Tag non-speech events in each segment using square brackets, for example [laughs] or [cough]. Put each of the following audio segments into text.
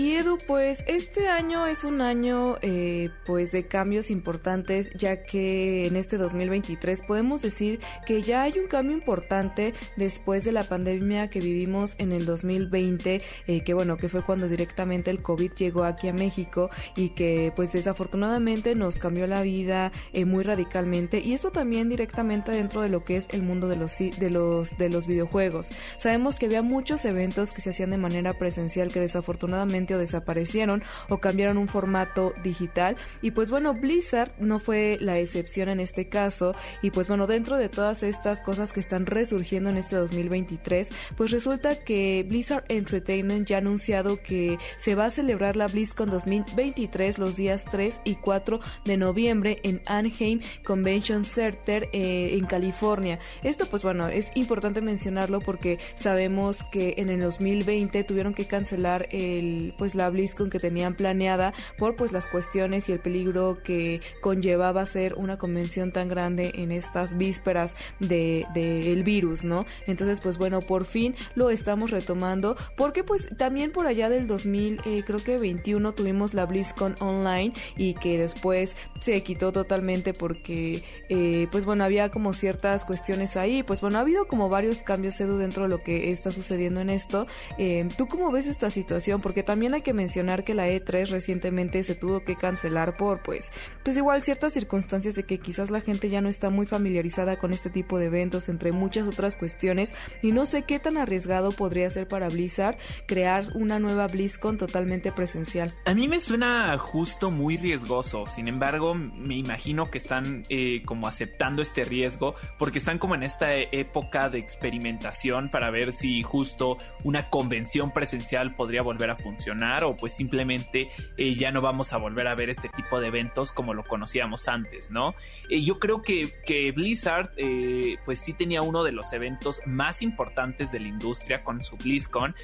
Y Edu, pues este año es un año eh, pues de cambios importantes, ya que en este 2023 podemos decir que ya hay un cambio importante después de la pandemia que vivimos en el 2020, eh, que bueno, que fue cuando directamente el COVID llegó aquí a México y que pues desafortunadamente nos cambió la vida eh, muy radicalmente y esto también directamente dentro de lo que es el mundo de los de los de los videojuegos. Sabemos que había muchos eventos que se hacían de manera presencial que desafortunadamente desaparecieron o cambiaron un formato digital. Y pues bueno Blizzard no fue la excepción en este caso. Y pues bueno dentro de todas estas cosas que están resurgiendo en este 2023 pues resulta que Blizzard Entertainment ya ha anunciado que se va a celebrar la BlizzCon 2023 los días 3 y 4 de noviembre en Anaheim Convention Center eh, en California. Esto pues bueno es importante mencionarlo porque sabemos que en el 2020 tuvieron que cancelar el pues la BlizzCon que tenían planeada por pues las cuestiones y el peligro que conllevaba ser una convención tan grande en estas vísperas de, el virus, ¿no? Entonces pues bueno, por fin lo estamos retomando porque pues también por allá del 2000 eh, creo que 21 tuvimos la BlizzCon online y que después se quitó totalmente porque eh, pues bueno había como ciertas cuestiones ahí pues bueno ha habido como varios cambios Edu dentro de lo que está sucediendo en esto eh, ¿tú cómo ves esta situación? porque también también hay que mencionar que la E3 recientemente se tuvo que cancelar por pues pues igual ciertas circunstancias de que quizás la gente ya no está muy familiarizada con este tipo de eventos entre muchas otras cuestiones y no sé qué tan arriesgado podría ser para Blizzard crear una nueva BlizzCon totalmente presencial. A mí me suena justo muy riesgoso, sin embargo me imagino que están eh, como aceptando este riesgo porque están como en esta época de experimentación para ver si justo una convención presencial podría volver a funcionar o pues simplemente eh, ya no vamos a volver a ver este tipo de eventos como lo conocíamos antes, ¿no? Eh, yo creo que, que Blizzard eh, pues sí tenía uno de los eventos más importantes de la industria con su BlizzCon.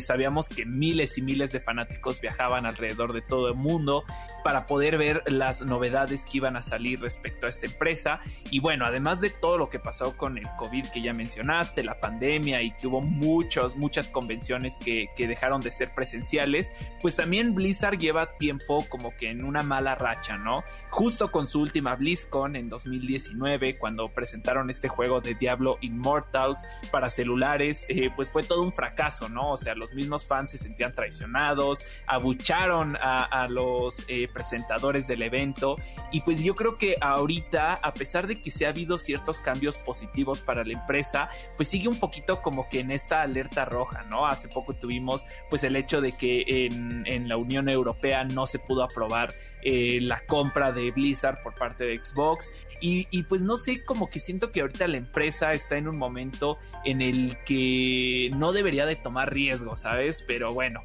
sabíamos que miles y miles de fanáticos viajaban alrededor de todo el mundo para poder ver las novedades que iban a salir respecto a esta empresa. Y bueno, además de todo lo que pasó con el COVID que ya mencionaste, la pandemia y que hubo muchos, muchas convenciones que, que dejaron de ser presenciales, pues también Blizzard lleva tiempo como que en una mala racha, ¿no? Justo con su última BlizzCon en 2019, cuando presentaron este juego de Diablo Immortals para celulares, eh, pues fue todo un fracaso, ¿no? O sea, los mismos fans se sentían traicionados, abucharon a, los eh, presentadores del evento y pues yo creo que ahorita, a pesar de que se ha habido ciertos cambios positivos para la empresa, pues sigue un poquito como que en esta alerta roja, ¿no? Hace poco tuvimos pues el hecho de que en, la Unión Europea no se pudo aprobar eh, la compra de Blizzard por parte de Xbox y, pues no sé, como que siento que ahorita la empresa está en un momento en el que no debería de tomar riesgo, ¿sabes? Pero bueno,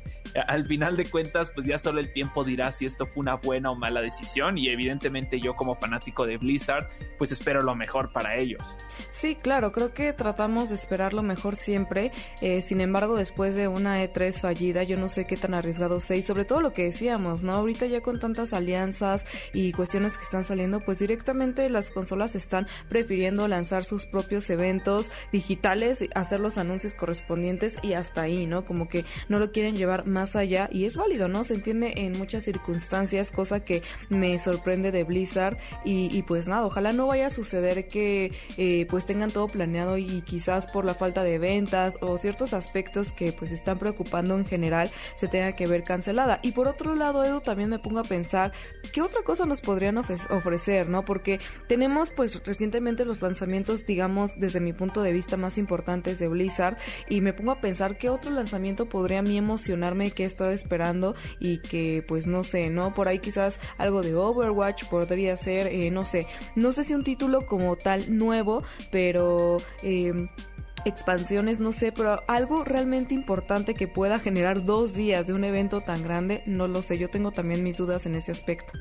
al final de cuentas, pues ya solo el tiempo dirá si esto fue una buena o mala decisión y evidentemente yo como fanático de Blizzard, pues espero lo mejor para ellos. Sí, claro, creo que tratamos de esperar lo mejor siempre, eh, sin embargo, después de una E3 fallida, yo no sé qué arriesgado sea y sobre todo lo que decíamos, ¿no? Ahorita ya con tantas alianzas y cuestiones que están saliendo, pues directamente las consolas están prefiriendo lanzar sus propios eventos digitales, hacer los anuncios correspondientes y hasta ahí, ¿no? Como que no lo quieren llevar más más allá y es válido, ¿no? Se entiende en muchas circunstancias, cosa que me sorprende de Blizzard y, pues nada, ojalá no vaya a suceder que eh, pues tengan todo planeado y quizás por la falta de ventas o ciertos aspectos que pues están preocupando en general se que ver cancelada. Y por otro lado, Edu, también me pongo a pensar qué otra cosa nos podrían ofrecer, ¿no? Porque tenemos pues recientemente los lanzamientos, digamos, desde mi punto de vista más importantes de Blizzard y me pongo a pensar qué otro lanzamiento podría a mí emocionarme que he estado esperando y que pues no sé, ¿no? Por ahí quizás algo de Overwatch podría ser, eh, no sé, no sé si un título como tal nuevo, pero... Eh, expansiones, no sé, pero algo realmente importante que pueda generar dos días de un evento tan grande, no lo sé, yo tengo también mis dudas en ese aspecto.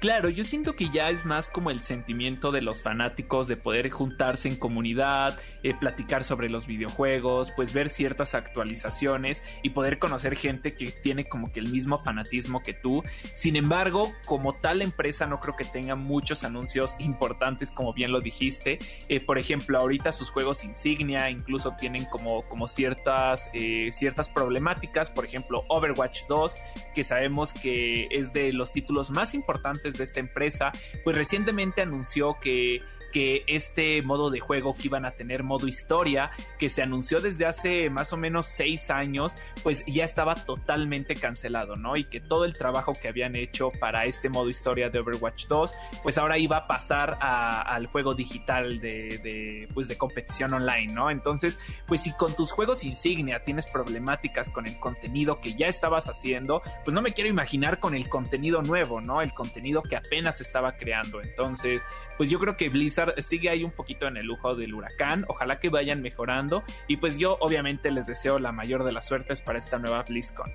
Claro, yo siento que ya es más como el sentimiento de los fanáticos de poder juntarse en comunidad, eh, platicar sobre los videojuegos, pues ver ciertas actualizaciones y poder conocer gente que tiene como que el mismo fanatismo que tú. Sin embargo, como tal empresa no creo que tenga muchos anuncios importantes como bien lo dijiste. Eh, por ejemplo, ahorita sus juegos insignia incluso tienen como, como ciertas, eh, ciertas problemáticas. Por ejemplo, Overwatch 2, que sabemos que es de los títulos más importantes de esta empresa, pues recientemente anunció que que este modo de juego que iban a tener modo historia, que se anunció desde hace más o menos seis años, pues ya estaba totalmente cancelado, ¿no? Y que todo el trabajo que habían hecho para este modo historia de Overwatch 2, pues ahora iba a pasar al juego digital de, pues de competición online, ¿no? Entonces, pues si con tus juegos insignia tienes problemáticas con el contenido que ya estabas haciendo, pues no me quiero imaginar con el contenido nuevo, ¿no? El contenido que apenas estaba creando. Entonces, pues yo creo que Blizzard sigue ahí un poquito en el lujo del huracán. Ojalá que vayan mejorando. Y pues yo obviamente les deseo la mayor de las suertes para esta nueva BlizzCon.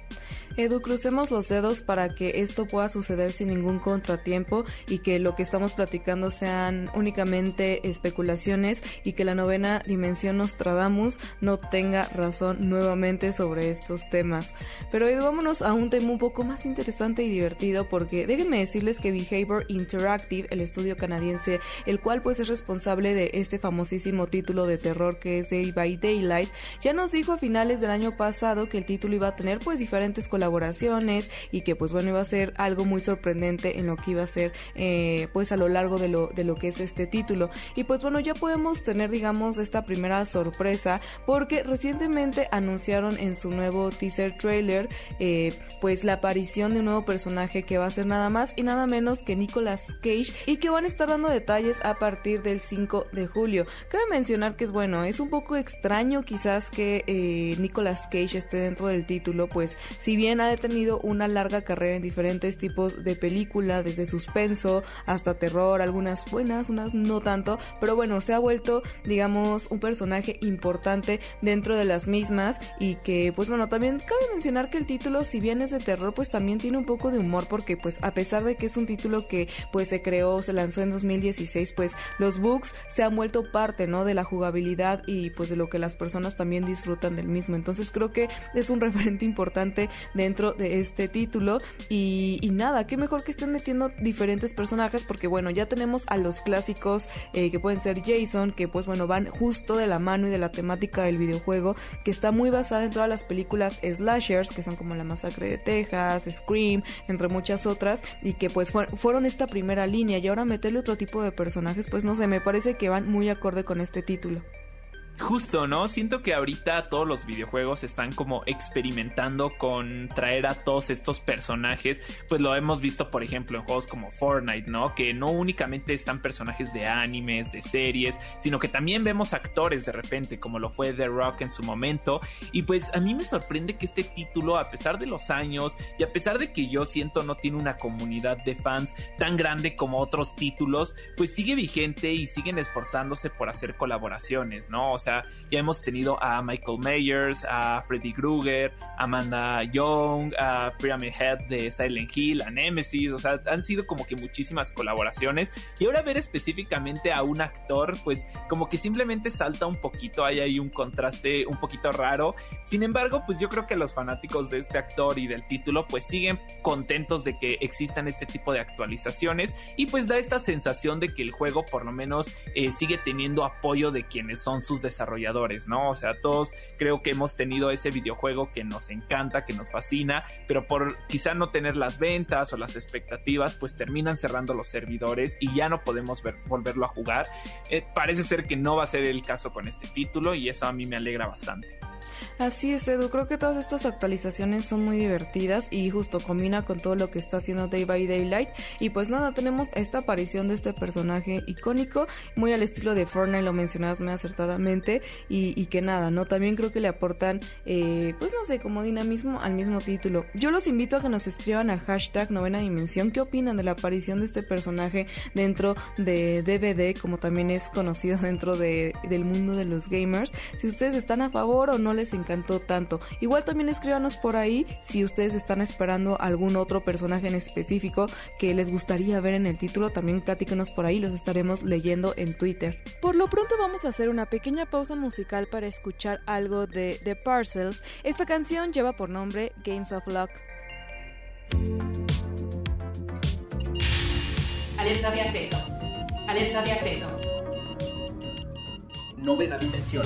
Edu, crucemos los dedos para que esto pueda suceder sin ningún contratiempo y que lo que estamos platicando sean únicamente especulaciones y que la novena dimensión Nostradamus no tenga razón nuevamente sobre estos temas. Pero Edu, vámonos a un tema un poco más interesante y divertido porque déjenme decirles que Behavior Interactive, el estudio canadiense el cual pues es responsable de este famosísimo título de terror que es Day by Daylight, ya nos dijo a finales del año pasado que el título iba a tener pues diferentes colaboraciones y que pues bueno iba a ser algo muy sorprendente en lo que iba a ser eh, pues a lo largo de lo, de lo que es este título. Y pues bueno, ya podemos tener digamos esta primera sorpresa porque recientemente anunciaron en su nuevo teaser trailer eh, pues la aparición de un nuevo personaje que va a ser nada más y nada menos que Nicolas Cage y que van a estar dando de detalles a partir del 5 de julio. Cabe mencionar que es bueno, es un poco extraño quizás que eh, Nicolas Cage esté dentro del título, pues si bien ha tenido una larga carrera en diferentes tipos de película, desde suspenso hasta terror, algunas buenas, unas no tanto, pero bueno, se ha vuelto, digamos, un personaje importante dentro de las mismas y que, pues bueno, también cabe mencionar que el título, si bien es de terror, pues también tiene un poco de humor porque, pues a pesar de que es un título que, pues se creó, se lanzó en 2010, pues los bugs se han vuelto parte, ¿no? De la jugabilidad y pues de lo que las personas también disfrutan del mismo. Entonces creo que es un referente importante dentro de este título y, nada, qué mejor que estén metiendo diferentes personajes porque bueno, ya tenemos a los clásicos eh, que pueden ser Jason, que pues bueno, van justo de la mano y de la temática del videojuego, que está muy basada en todas las películas slashers, que son como La Masacre de Texas, Scream, entre muchas otras, y que pues fueron esta primera línea y ahora meterle otro tipo de personajes, pues no sé, me parece que van muy acorde con este título. Justo, ¿no? Siento que ahorita todos los videojuegos están como experimentando con traer a todos estos personajes. Pues lo hemos visto, por ejemplo, en juegos como Fortnite, ¿no? Que no únicamente están personajes de animes, de series, sino que también vemos actores de repente, como lo fue The Rock en su momento. Y pues a mí me sorprende que este título, a pesar de los años y a pesar de que yo siento no tiene una comunidad de fans tan grande como otros títulos, pues sigue vigente y siguen esforzándose por hacer colaboraciones, ¿no? Sea, ya hemos tenido a Michael Myers, a Freddy Krueger, Amanda Young, a Pyramid Head de Silent Hill, a Nemesis, o sea, han sido como que muchísimas colaboraciones. Y ahora ver específicamente a un actor, pues como que simplemente salta un poquito, hay ahí un contraste un poquito raro. Sin embargo, pues yo creo que los fanáticos de este actor y del título, pues siguen contentos de que existan este tipo de actualizaciones y pues da esta sensación de que el juego por lo menos eh, sigue teniendo apoyo de quienes son sus desarrolladores desarrolladores, ¿no? O sea, todos creo que hemos tenido ese videojuego que nos encanta, que nos fascina, pero por quizá no tener las ventas o las expectativas, pues terminan cerrando los servidores y ya no podemos ver, volverlo a jugar. Eh, parece ser que no va a ser el caso con este título y eso a mí me alegra bastante. Así es, Edu. Creo que todas estas actualizaciones son muy divertidas y justo combina con todo lo que está haciendo Day by Daylight. Y pues nada, tenemos esta aparición de este personaje icónico, muy al estilo de Fortnite, lo mencionabas muy acertadamente. Y, que nada, ¿no? También creo que le aportan, eh, pues no sé, como dinamismo al mismo título. Yo los invito a que nos escriban al hashtag novena dimensión. ¿Qué opinan de la aparición de este personaje dentro de DVD, como también es conocido [laughs] dentro de, del mundo de los gamers? Si ustedes están a favor o no les encantó tanto. Igual también escríbanos por ahí si ustedes están esperando algún otro personaje en específico que les gustaría ver en el título. También platíquenos por ahí, los estaremos leyendo en Twitter. Por lo pronto vamos a hacer una pequeña pausa musical para escuchar algo de The Parcels. Esta canción lleva por nombre Games of Luck. Alerta de acceso. Alerta de acceso. Novena dimensión.